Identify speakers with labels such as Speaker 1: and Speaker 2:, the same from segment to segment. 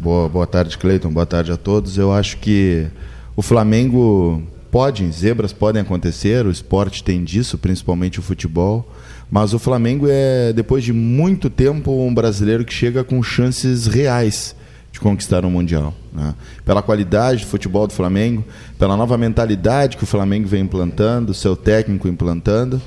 Speaker 1: Boa, boa tarde, Cleiton. Boa tarde a todos. Eu acho que o Flamengo pode, zebras podem acontecer, o esporte tem disso, principalmente o futebol. Mas o Flamengo é, depois de muito tempo, um brasileiro que chega com chances reais de conquistar um Mundial. Né? Pela qualidade do futebol do Flamengo, pela nova mentalidade que o Flamengo vem implantando, seu técnico implantando,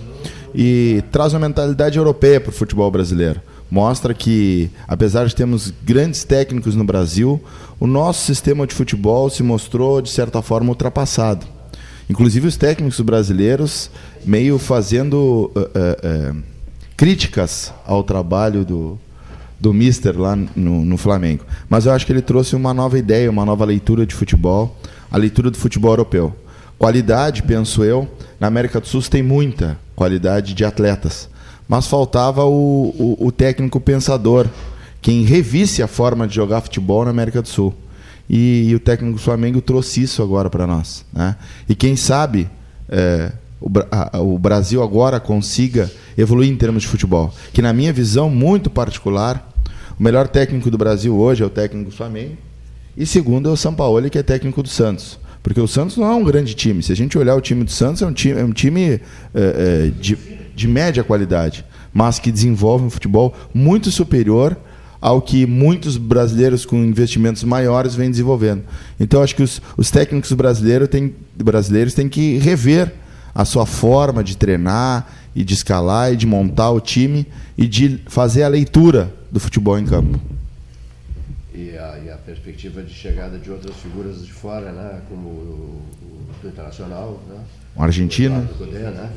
Speaker 1: e traz uma mentalidade europeia para o futebol brasileiro. Mostra que, apesar de termos grandes técnicos no Brasil, o nosso sistema de futebol se mostrou, de certa forma, ultrapassado. Inclusive os técnicos brasileiros meio fazendo uh, uh, uh, críticas ao trabalho do, do Mister lá no, no, Flamengo. Mas eu acho que ele trouxe uma nova ideia, uma nova leitura de futebol, a leitura do futebol europeu. Qualidade, penso eu, na América do Sul tem muita qualidade de atletas, mas faltava o, o, o técnico pensador, quem revisse a forma de jogar futebol na América do Sul. E, e o técnico do Flamengo trouxe isso agora para nós. Né? E quem sabe é, o, a, o Brasil agora consiga evoluir em termos de futebol. Que, na minha visão muito particular, o melhor técnico do Brasil hoje é o técnico do Flamengo. E segundo é o São Paulo, que é técnico do Santos. Porque o Santos não é um grande time. Se a gente olhar o time do Santos, é um time, é um time é, é, de, de média qualidade, mas que desenvolve um futebol muito superior ao que muitos brasileiros com investimentos maiores vêm desenvolvendo. Então, acho que os, os técnicos brasileiros têm, brasileiros têm que rever a sua forma de treinar e de escalar e de montar o time e de fazer a leitura do futebol em campo.
Speaker 2: E a, e a perspectiva de chegada de outras figuras de fora, né? como o, o do Internacional, né?
Speaker 1: um argentino.
Speaker 2: O né?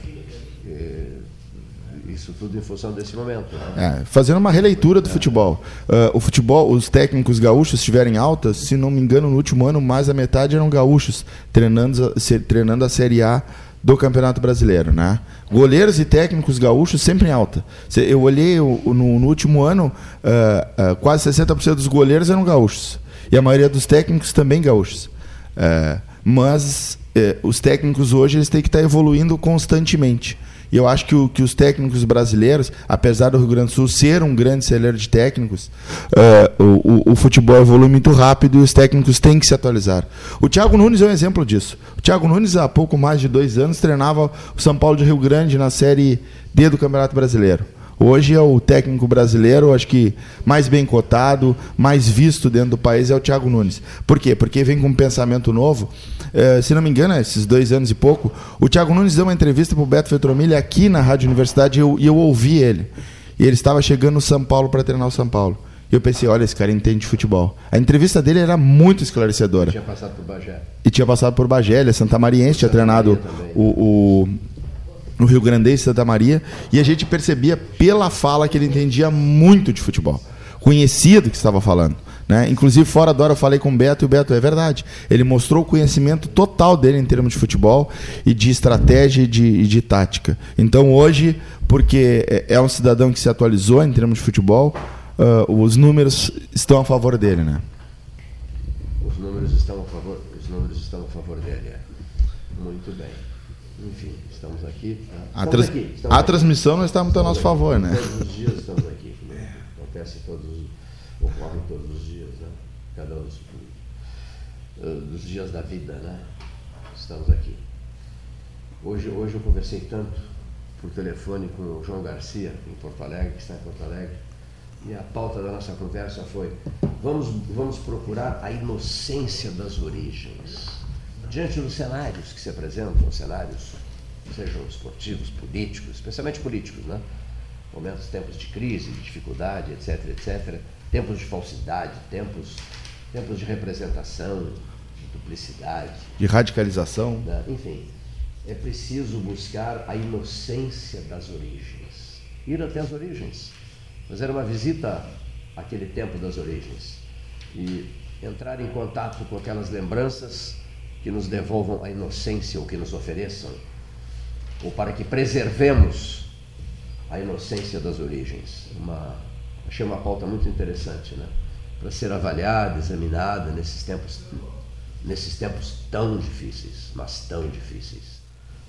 Speaker 2: Isso tudo em função desse momento. Né?
Speaker 1: É, fazendo uma releitura do é. futebol. Uh, o futebol, os técnicos gaúchos estiverem altas, se não me engano, no último ano, mais da metade eram gaúchos, treinando, treinando a Série A do Campeonato Brasileiro, né? Goleiros e técnicos gaúchos sempre em alta. Eu olhei no, no último ano, uh, uh, quase 60% dos goleiros eram gaúchos. E a maioria dos técnicos também gaúchos. Mas os técnicos hoje eles têm que estar evoluindo constantemente. E eu acho que, o, que os técnicos brasileiros, apesar do Rio Grande do Sul ser um grande celeiro de técnicos, uh, o, o, o, futebol evolui muito rápido e os técnicos têm que se atualizar. O Thiago Nunes é um exemplo disso. O Thiago Nunes, há pouco mais de dois anos, treinava o São Paulo de Rio Grande na Série D do Campeonato Brasileiro. Hoje é o técnico brasileiro, acho que mais bem cotado, mais visto dentro do país é o Thiago Nunes. Por quê? Porque vem com um pensamento novo. É, se não me engano, esses dois anos e pouco, o Thiago Nunes deu uma entrevista para o Beto Fetromilha aqui na Rádio Universidade e eu, e eu ouvi ele. E ele estava chegando no São Paulo para treinar o São Paulo. E eu pensei, olha, esse cara entende de futebol. A entrevista dele era muito esclarecedora. E
Speaker 2: tinha passado por Bagé.
Speaker 1: E tinha passado por Bagé, ele é Santa Mariense, tinha treinado o, o no Rio Grande e Santa Maria, e a gente percebia pela fala que ele entendia muito de futebol, conhecia do que estava falando. Né? Inclusive, fora da hora, eu falei com o Beto, e o Beto é verdade. Ele mostrou o conhecimento total dele em termos de futebol e de estratégia e de, e de tática. Então, hoje, porque é, é um cidadão que se atualizou em termos de futebol, uh, os números estão a favor dele. Né?
Speaker 2: Os números estão a favor, os números estão a favor dele. É. Muito bem. Enfim estamos aqui. Né?
Speaker 1: A, trans aqui, a aqui. transmissão nós estamos a nosso favor, né?
Speaker 2: Todos os dias estamos aqui. Né? Acontece todos, ocorre todos os? Cada um dos, eh, dos dias da vida, né? Estamos aqui. Hoje, hoje eu conversei tanto por telefone com o João Garcia, em Porto Alegre, que está em Porto Alegre, e a pauta da nossa conversa foi: vamos, vamos procurar a inocência das origens. Diante dos cenários que se apresentam, cenários sejam esportivos, políticos, especialmente políticos, né? Momentos, tempos de crise, de dificuldade, etc, etc. Tempos de falsidade, tempos, tempos de representação, de duplicidade.
Speaker 1: De radicalização.
Speaker 2: Né? Enfim, é preciso buscar a inocência das origens. Ir até as origens. Fazer uma visita àquele tempo das origens. E entrar em contato com aquelas lembranças que nos devolvam a inocência ou que nos ofereçam ou para que preservemos a inocência das origens. Uma, achei uma pauta muito interessante, né? Para ser avaliada, examinada nesses tempos, nesses tempos tão difíceis, mas tão difíceis,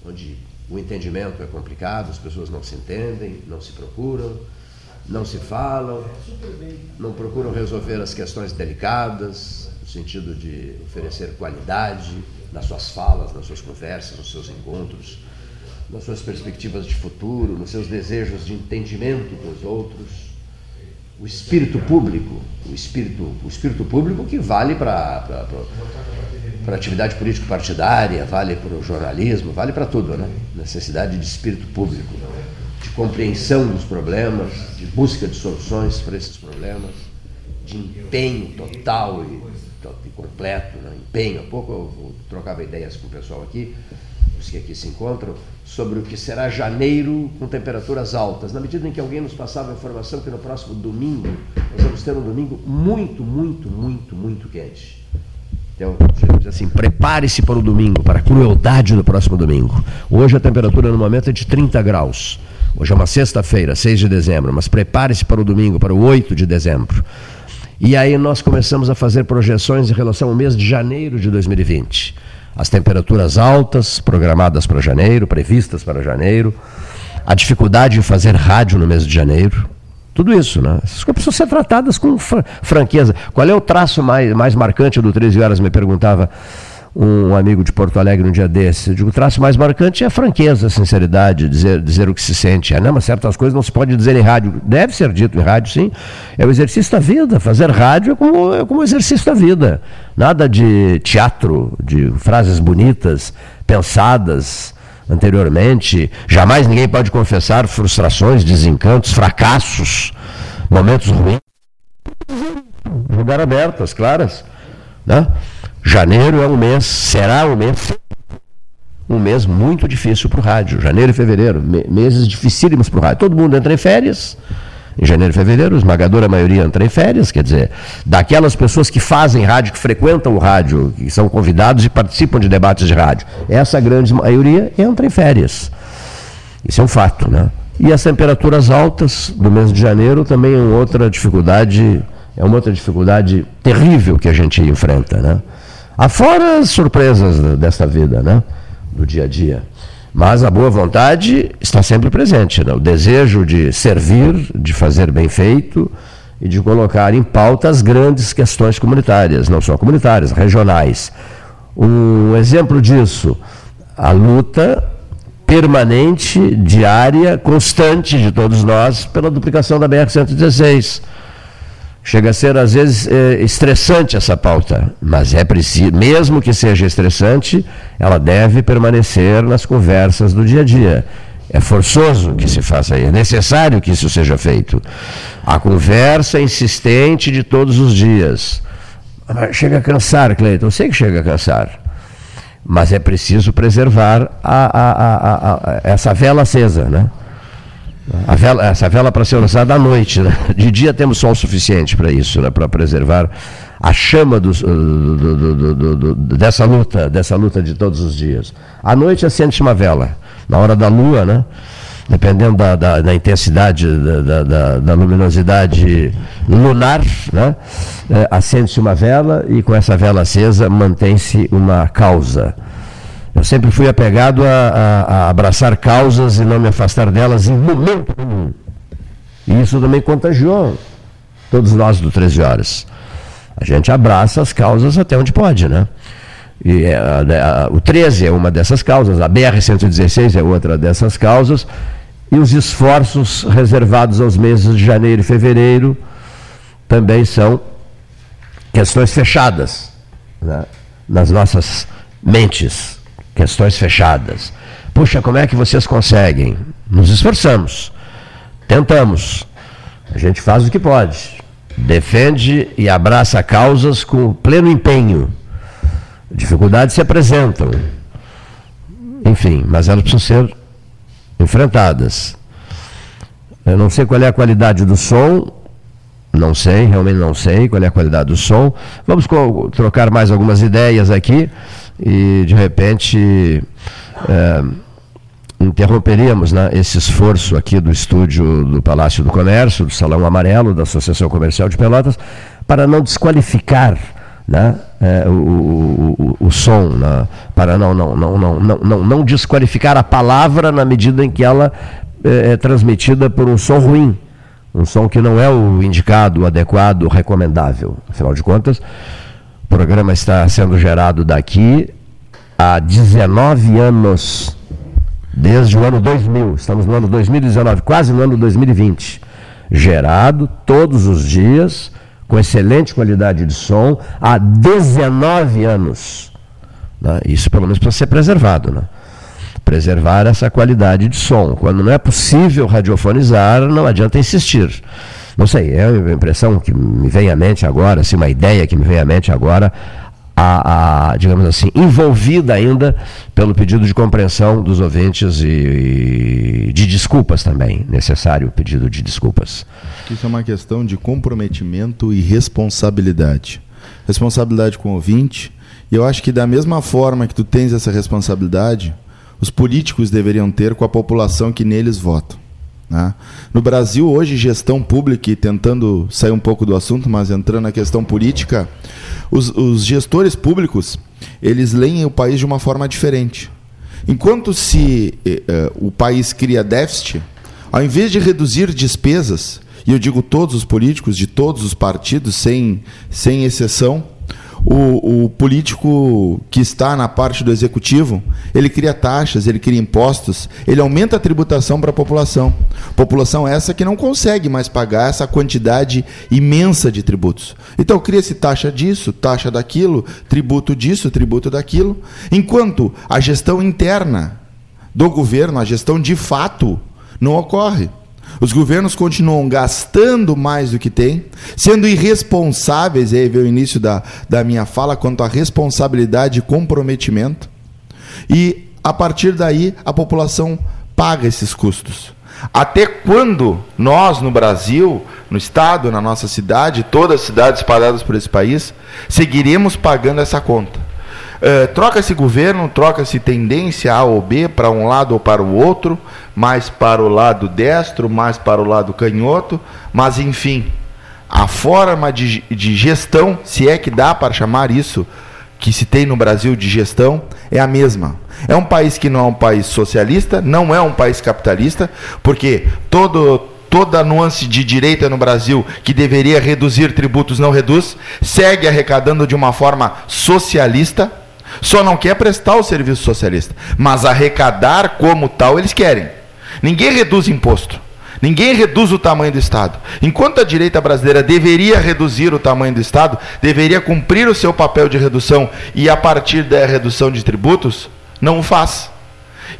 Speaker 2: onde o entendimento é complicado, as pessoas não se entendem, não se procuram, não se falam, não procuram resolver as questões delicadas, no sentido de oferecer qualidade nas suas falas, nas suas conversas, nos seus encontros, nas suas perspectivas de futuro, nos seus desejos de entendimento com os outros. O espírito público, o espírito, o espírito público que vale para a atividade político-partidária, vale para o jornalismo, vale para tudo, né? Necessidade de espírito público, de compreensão dos problemas, de busca de soluções para esses problemas, de empenho total e, completo, né? empenho. Há pouco eu trocava ideias com o pessoal aqui, que aqui se encontram, sobre o que será janeiro com temperaturas altas, na medida em que alguém nos passava a informação que no próximo domingo nós vamos ter um domingo muito, muito, muito, muito quente. Então, assim, prepare-se para o domingo, para a crueldade do próximo domingo. Hoje a temperatura no momento é de 30 graus. Hoje é uma sexta-feira, 6 de dezembro, mas prepare-se para o domingo, para o 8 de dezembro. E aí nós começamos a fazer projeções em relação ao mês de janeiro de 2020 as temperaturas altas programadas para janeiro, previstas para janeiro, a dificuldade em fazer rádio no mês de janeiro. Tudo isso, né? Essas coisas precisam ser tratadas com franqueza. Qual é o traço mais, mais marcante do 13 Horas? Me perguntava um amigo de Porto Alegre um dia desse. Eu digo, o traço mais marcante é a franqueza, a sinceridade, dizer, dizer o que se sente. É, não, mas certas coisas não se pode dizer em rádio. Deve ser dito em rádio, sim. É o exercício da vida. Fazer rádio é como, é como exercício da vida. Nada de teatro, de frases bonitas, pensadas anteriormente. Jamais ninguém pode confessar frustrações, desencantos, fracassos, momentos ruins. Lugar abertas, claras. Né? Janeiro é um mês, será um mês, um mês muito difícil para o rádio. Janeiro e fevereiro, meses dificílimos para o rádio. Todo mundo entra em férias. Em janeiro e fevereiro, a esmagadora maioria entra em férias, quer dizer, daquelas pessoas que fazem rádio, que frequentam o rádio, que são convidados e participam de debates de rádio, essa grande maioria entra em férias. Isso é um fato, né? E as temperaturas altas do mês de janeiro também é outra dificuldade, é uma outra dificuldade terrível que a gente enfrenta, né? Afora as surpresas desta vida, né? Do dia a dia. Mas a boa vontade está sempre presente, né? o desejo de servir, de fazer bem feito e de colocar em pauta as grandes questões comunitárias, não só comunitárias, regionais. Um exemplo disso, a luta permanente, diária, constante de todos nós pela duplicação da BR-116 Chega a ser, às vezes, é, estressante essa pauta, mas é preciso, mesmo que seja estressante, ela deve permanecer nas conversas do dia a dia. É forçoso que se faça isso, é necessário que isso seja feito. A conversa insistente de todos os dias. Chega a cansar, Cleiton, eu sei que chega a cansar, mas é preciso preservar a, a, a, essa vela acesa, né? A vela, essa vela para ser usada à noite. Né? De dia temos sol suficiente para isso, né? para preservar a chama do, do, do, dessa luta, dessa luta de todos os dias. À noite acende-se uma vela. Na hora da lua, né? dependendo da, da, da intensidade, da, da, da, luminosidade lunar, né? É, acende-se uma vela e com essa vela acesa mantém-se uma causa. Eu sempre fui apegado a, a, a, abraçar causas e não me afastar delas em momento nenhum. E isso também contagiou todos nós do 13 Horas. A gente abraça as causas até onde pode, né? E é, a, a, o 13 é uma dessas causas, a BR-116 é outra dessas causas, e os esforços reservados aos meses de janeiro e fevereiro também são questões fechadas né? nas nossas mentes questões fechadas. Puxa, como é que vocês conseguem? Nos esforçamos, tentamos, a gente faz o que pode, defende e abraça causas com pleno empenho. Dificuldades se apresentam, enfim, mas elas precisam ser enfrentadas. Eu não sei qual é a qualidade do som, não sei, realmente não sei qual é a qualidade do som. Vamos trocar mais algumas ideias aqui e de repente é, interromperíamos né, esse esforço aqui do estúdio do Palácio do Comércio, do Salão Amarelo, da Associação Comercial de Pelotas, para não desqualificar né, é, o, o, o, o, som, né, para não, não, não, não, não, não, não desqualificar a palavra na medida em que ela é, é transmitida por um som ruim
Speaker 3: Um som que não é o indicado, o adequado, o recomendável. Afinal de contas, o programa está sendo gerado daqui há 19 anos, desde o ano 2000. Estamos no ano 2019, quase no ano 2020. Gerado todos os dias, com excelente qualidade de som, há 19 anos. Né? Isso pelo menos para ser preservado. Né? Preservar essa qualidade de som. Quando não é possível radiofonizar, não adianta insistir. Não sei, é a impressão que me vem à mente agora, assim, uma ideia que me vem à mente agora, a, a, digamos assim, envolvida ainda pelo pedido de compreensão dos ouvintes e, e, de desculpas também, necessário o pedido de desculpas.
Speaker 1: Isso é uma questão de comprometimento e responsabilidade. Responsabilidade com o ouvinte, e eu acho que da mesma forma que tu tens essa responsabilidade, os políticos deveriam ter com a população que neles vota. Né? No Brasil, hoje, gestão pública, e tentando sair um pouco do assunto, mas entrando na questão política, os, os gestores públicos eles leem o país de uma forma diferente. Enquanto se eh, eh, o país cria déficit, ao invés de reduzir despesas, e eu digo todos os políticos de todos os partidos, sem, sem exceção, o, o, político que está na parte do executivo, ele cria taxas, ele cria impostos, ele aumenta a tributação para a população. População essa que não consegue mais pagar essa quantidade imensa de tributos. Então cria-se taxa disso, taxa daquilo, tributo disso, tributo daquilo, enquanto a gestão interna do governo, a gestão de fato, não ocorre. Os governos continuam gastando mais do que têm, sendo irresponsáveis, e aí veio o início da, da minha fala quanto à responsabilidade e comprometimento. E a partir daí a população paga esses custos. Até quando nós no Brasil, no estado, na nossa cidade, todas as cidades espalhadas por esse país, seguiremos pagando essa conta? Uh, troca-se governo, troca-se tendência A ou B para um lado ou para o outro, mais para o lado destro, mais para o lado canhoto, mas enfim, a forma de, de gestão, se é que dá para chamar isso, que se tem no Brasil de gestão, é a mesma. É um país que não é um país socialista, não é um país capitalista, porque todo toda nuance de direita no Brasil que deveria reduzir tributos não reduz, segue arrecadando de uma forma socialista só não quer prestar o serviço socialista. Mas arrecadar como tal eles querem. Ninguém reduz imposto. Ninguém reduz o tamanho do Estado. Enquanto a direita brasileira deveria reduzir o tamanho do Estado, deveria cumprir o seu papel de redução e, a partir da redução de tributos, não o faz.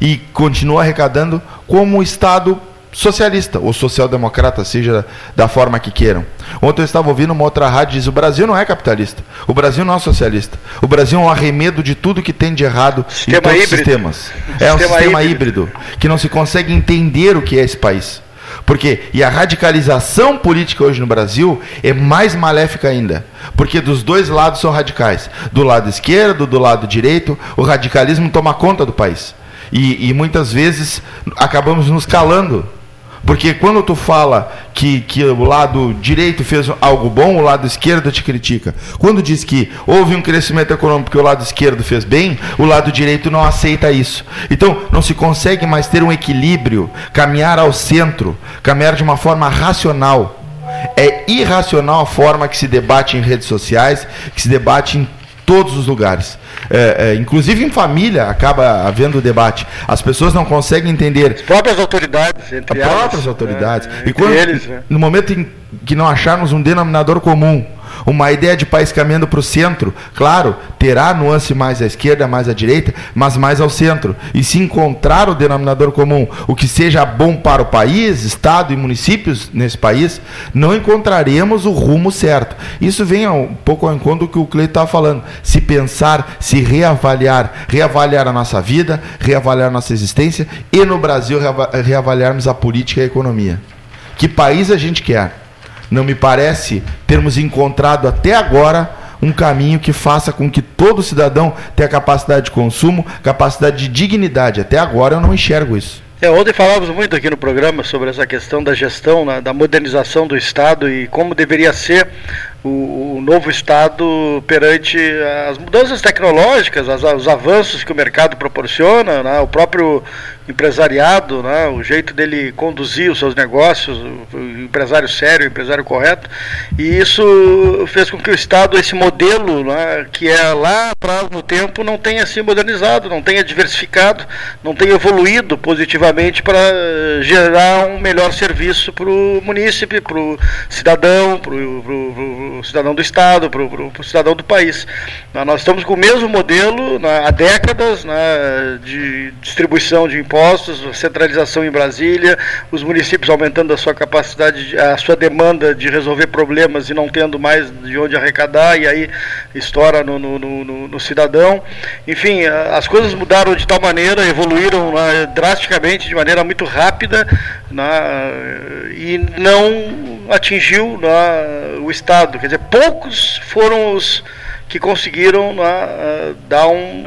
Speaker 1: E continua arrecadando como o Estado socialista ou social-democrata, seja da forma que queiram. Ontem eu estava ouvindo uma outra rádio e diz: o Brasil não é capitalista, o Brasil não é socialista, o Brasil é um arremedo de tudo que tem de errado sistema em todos híbrido. os sistemas. É um sistema híbrido. híbrido que não se consegue entender o que é esse país. Porque, e a radicalização política hoje no Brasil é mais maléfica ainda. Porque dos dois lados são radicais. Do lado esquerdo, do lado direito, o radicalismo toma conta do país. E, e muitas vezes acabamos nos calando porque quando tu fala que, que o lado direito fez algo bom, o lado esquerdo te critica. Quando diz que houve um crescimento econômico que o lado esquerdo fez bem, o lado direito não aceita isso. Então, não se consegue mais ter um equilíbrio, caminhar ao centro, caminhar de uma forma racional. É irracional a forma que se debate em redes sociais, que se debate em todos os lugares. É, é, inclusive em família acaba havendo debate. As pessoas não conseguem entender. As
Speaker 4: próprias autoridades.
Speaker 1: Entre as próprias elas, autoridades. É, e quando, eles, né? no momento em que não acharmos um denominador comum, uma ideia de país caminhando para o centro, claro, terá nuance mais à esquerda, mais à direita, mas mais ao centro. E se encontrar o denominador comum, o que seja bom para o país, Estado e municípios nesse país, não encontraremos o rumo certo. Isso vem um pouco ao encontro do que o Cleiton estava falando. Se pensar, se reavaliar, reavaliar a nossa vida, reavaliar a nossa existência e no Brasil reavaliarmos a política e a economia. Que país a gente quer? Não me parece termos encontrado até agora um caminho que faça com que todo cidadão tenha capacidade de consumo, capacidade de dignidade. Até agora eu não enxergo isso.
Speaker 4: É, ontem falávamos muito aqui no programa sobre essa questão da gestão, né, da modernização do Estado e como deveria ser o, o novo Estado perante as mudanças tecnológicas, as, os avanços que o mercado proporciona, né, o próprio empresariado, né, o jeito dele conduzir os seus negócios, o empresário sério, o empresário correto, e isso fez com que o Estado, esse modelo né, que é lá atrás no tempo, não tenha se modernizado, não tenha diversificado, não tenha evoluído positivamente para gerar um melhor serviço para o munícipe, para o cidadão, para o cidadão do Estado, para o cidadão do país. Nós estamos com o mesmo modelo né, há décadas né, de distribuição de impostos impostos, centralização em Brasília, os municípios aumentando a sua capacidade, a sua demanda de resolver problemas e não tendo mais de onde arrecadar, e aí estoura no, no, no, no cidadão. Enfim, as coisas mudaram de tal maneira, evoluíram né, drasticamente, de maneira muito rápida, né, e não atingiu né, o Estado. Quer dizer, poucos foram os que conseguiram né, dar um,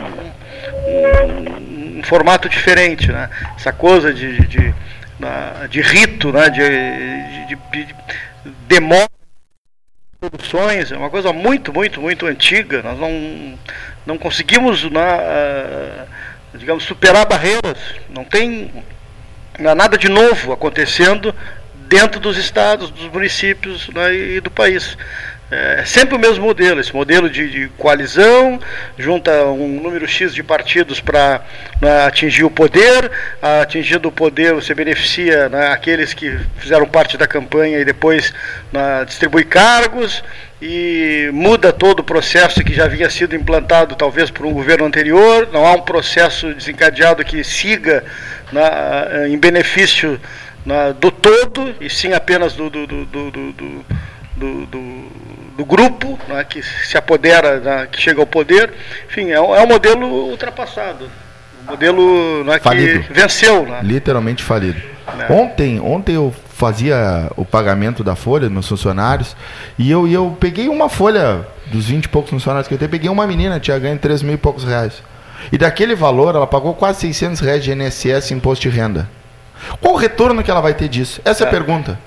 Speaker 4: um um formato diferente, né? Essa coisa de, de, de, de rito, né? de, de, de, de demora produções, é uma coisa muito, muito, muito antiga. Nós não, não conseguimos, né, uh, digamos, superar barreiras. Não tem nada de novo acontecendo dentro dos estados, dos municípios né, e do país. É sempre o mesmo modelo, esse modelo de, de coalizão, junta um número X de partidos para né, atingir o poder, atingindo o poder você beneficia né, aqueles que fizeram parte da campanha e depois né, distribui cargos e muda todo o processo que já havia sido implantado talvez por um governo anterior, não há um processo desencadeado que siga né, em benefício né, do todo e sim apenas do, do, do, do, do, grupo né, que se apodera, né, que chega ao poder. Enfim, é um, é um modelo ultrapassado. Um modelo né, que venceu. Né?
Speaker 1: Literalmente falido. É. Ontem, ontem eu fazia o pagamento da folha dos meus funcionários e eu, e eu peguei uma folha dos 20 e poucos funcionários que eu tenho, peguei uma menina, tinha ganho 3 mil e poucos reais. E daquele valor, ela pagou quase 600 reais de INSS imposto de renda. Qual o retorno que ela vai ter disso? Essa é, é a pergunta.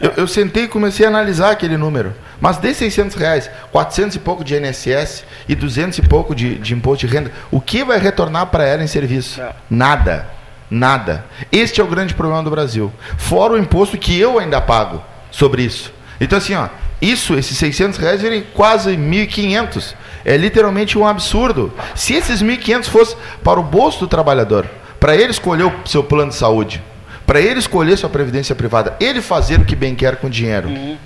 Speaker 1: Eu, eu, sentei e comecei a analisar aquele número. Mas de 600 reais, 400 e pouco de INSS e 200 e pouco de, de imposto de renda, o que vai retornar para ela em serviço? É. Nada. Nada. Este é o grande problema do Brasil. Fora o imposto que eu ainda pago sobre isso. Então, assim, ó, isso, esses 600 reais, virem quase 1.500. É literalmente um absurdo. Se esses 1.500 fossem para o bolso do trabalhador, para ele escolher o seu plano de saúde, para ele escolher sua previdência privada, ele fazer o que bem quer com o dinheiro. Uhum.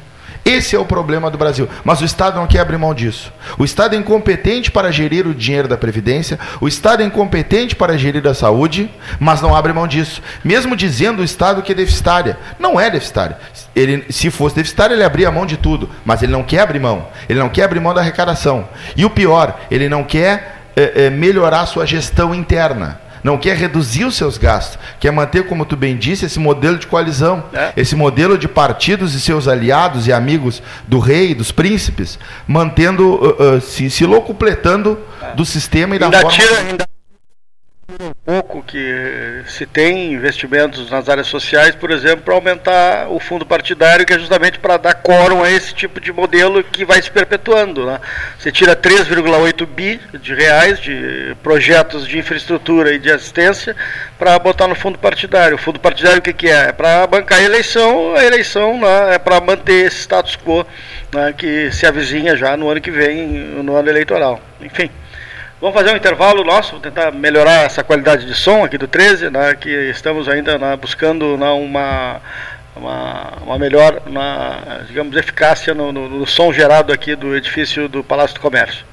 Speaker 1: Esse é o problema do Brasil. Mas o Estado não quer abrir mão disso. O Estado é incompetente para gerir o dinheiro da Previdência, o Estado é incompetente para gerir a saúde, mas não abre mão disso. Mesmo dizendo o Estado que é deficitária. Não é deficitária. Ele, se fosse deficitária, ele abria mão de tudo. Mas ele não quer abrir mão. Ele não quer abrir mão da arrecadação. E o pior, ele não quer é, é, melhorar a sua gestão interna não quer reduzir os seus gastos, quer manter, como tu bem disse, esse modelo de coalizão, é. esse modelo de partidos e seus aliados e amigos do rei, dos príncipes, mantendo, uh, uh, se, se locupletando é. do sistema e da
Speaker 4: ainda
Speaker 1: forma.
Speaker 4: Tira, ainda um pouco que se tem investimentos nas áreas sociais, por exemplo, para aumentar o fundo partidário, que é justamente para dar quórum a esse tipo de modelo que vai se perpetuando. Né? Você tira 3,8 bi de reais de projetos de infraestrutura e de assistência para botar no fundo partidário. O fundo partidário o que, que é? É para bancar a eleição, a eleição né, é para manter esse status quo né, que se avizinha já no ano que vem, no ano eleitoral. Enfim. Vamos fazer um intervalo nosso, tentar melhorar essa qualidade de som aqui do 13, né, que estamos ainda né, buscando né, uma, uma, uma, melhor, uma, digamos, eficácia no, no, no som gerado aqui do edifício do Palácio do Comércio.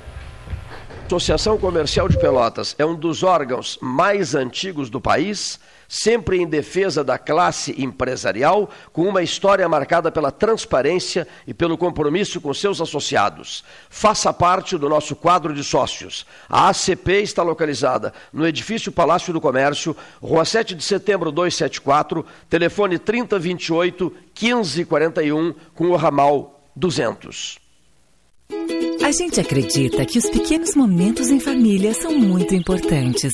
Speaker 3: Associação Comercial de Pelotas é um dos órgãos mais antigos do país sempre em defesa da classe empresarial, com uma história marcada pela transparência e pelo compromisso com seus associados. Faça parte do nosso quadro de sócios. A ACP está localizada no edifício Palácio do Comércio, Rua 7 de Setembro 274, telefone 3028 1541, com o ramal 200.
Speaker 5: A gente acredita que os pequenos momentos em família são muito importantes.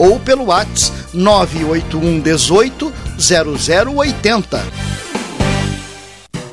Speaker 6: ou pelo WhatsApp 981 18 0080.